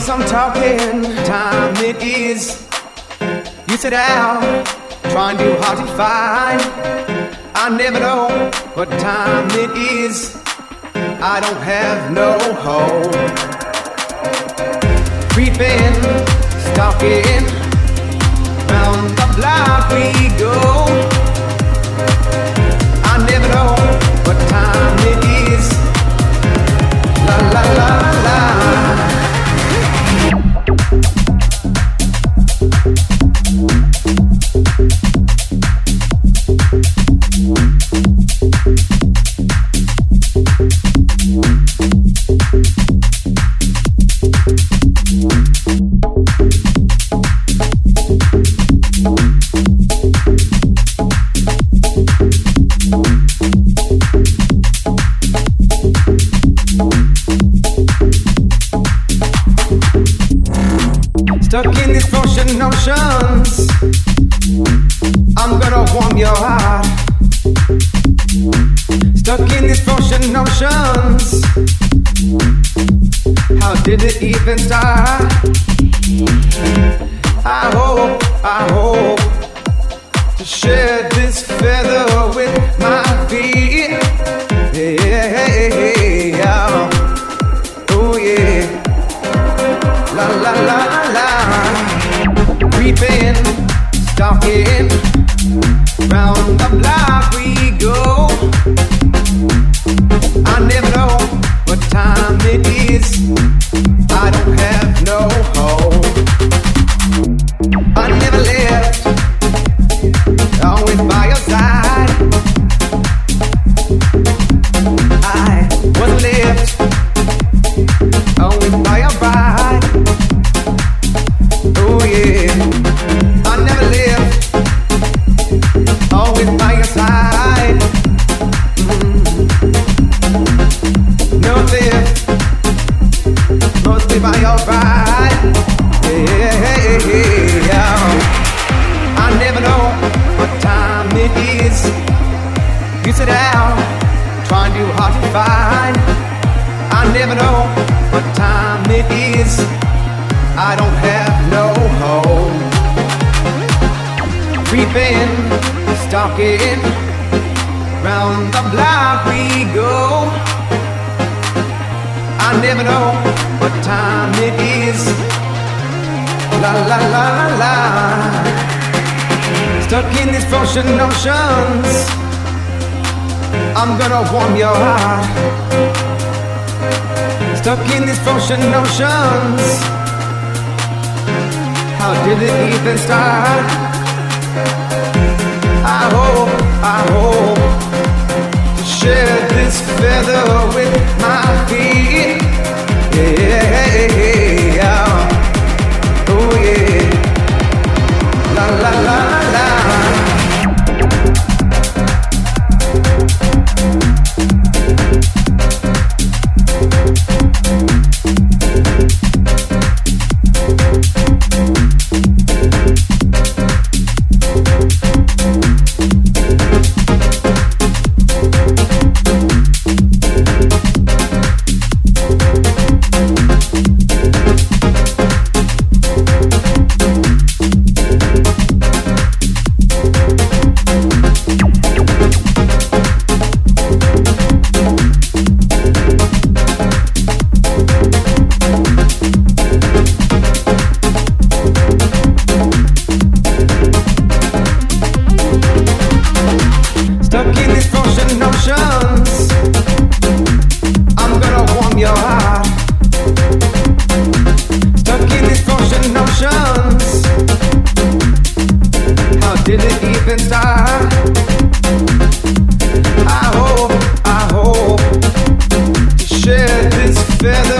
some talking time it is. You sit down, trying too hard to find. I never know what time it is. I don't have no hope. Creeping, stalking, round the block Stuck in these ocean oceans. I'm gonna warm your heart. Stuck in these ocean oceans. How did it even start? I hope, I hope to share this feather with my feet. Yeah, oh yeah. La la la la. Creeping, stalking, round the block we go. I never know what time it is. You sit down, trying too hard to find. I never know what time it is. I don't have no hope. Creeping, stalking, round the block we go. I never know what time it is. La la la la la. Stuck in these ocean oceans. I'm gonna warm your heart. Stuck in these ocean oceans. How did it even start? I hope, I hope to share this feather with my feet. I hope, I hope to share this feather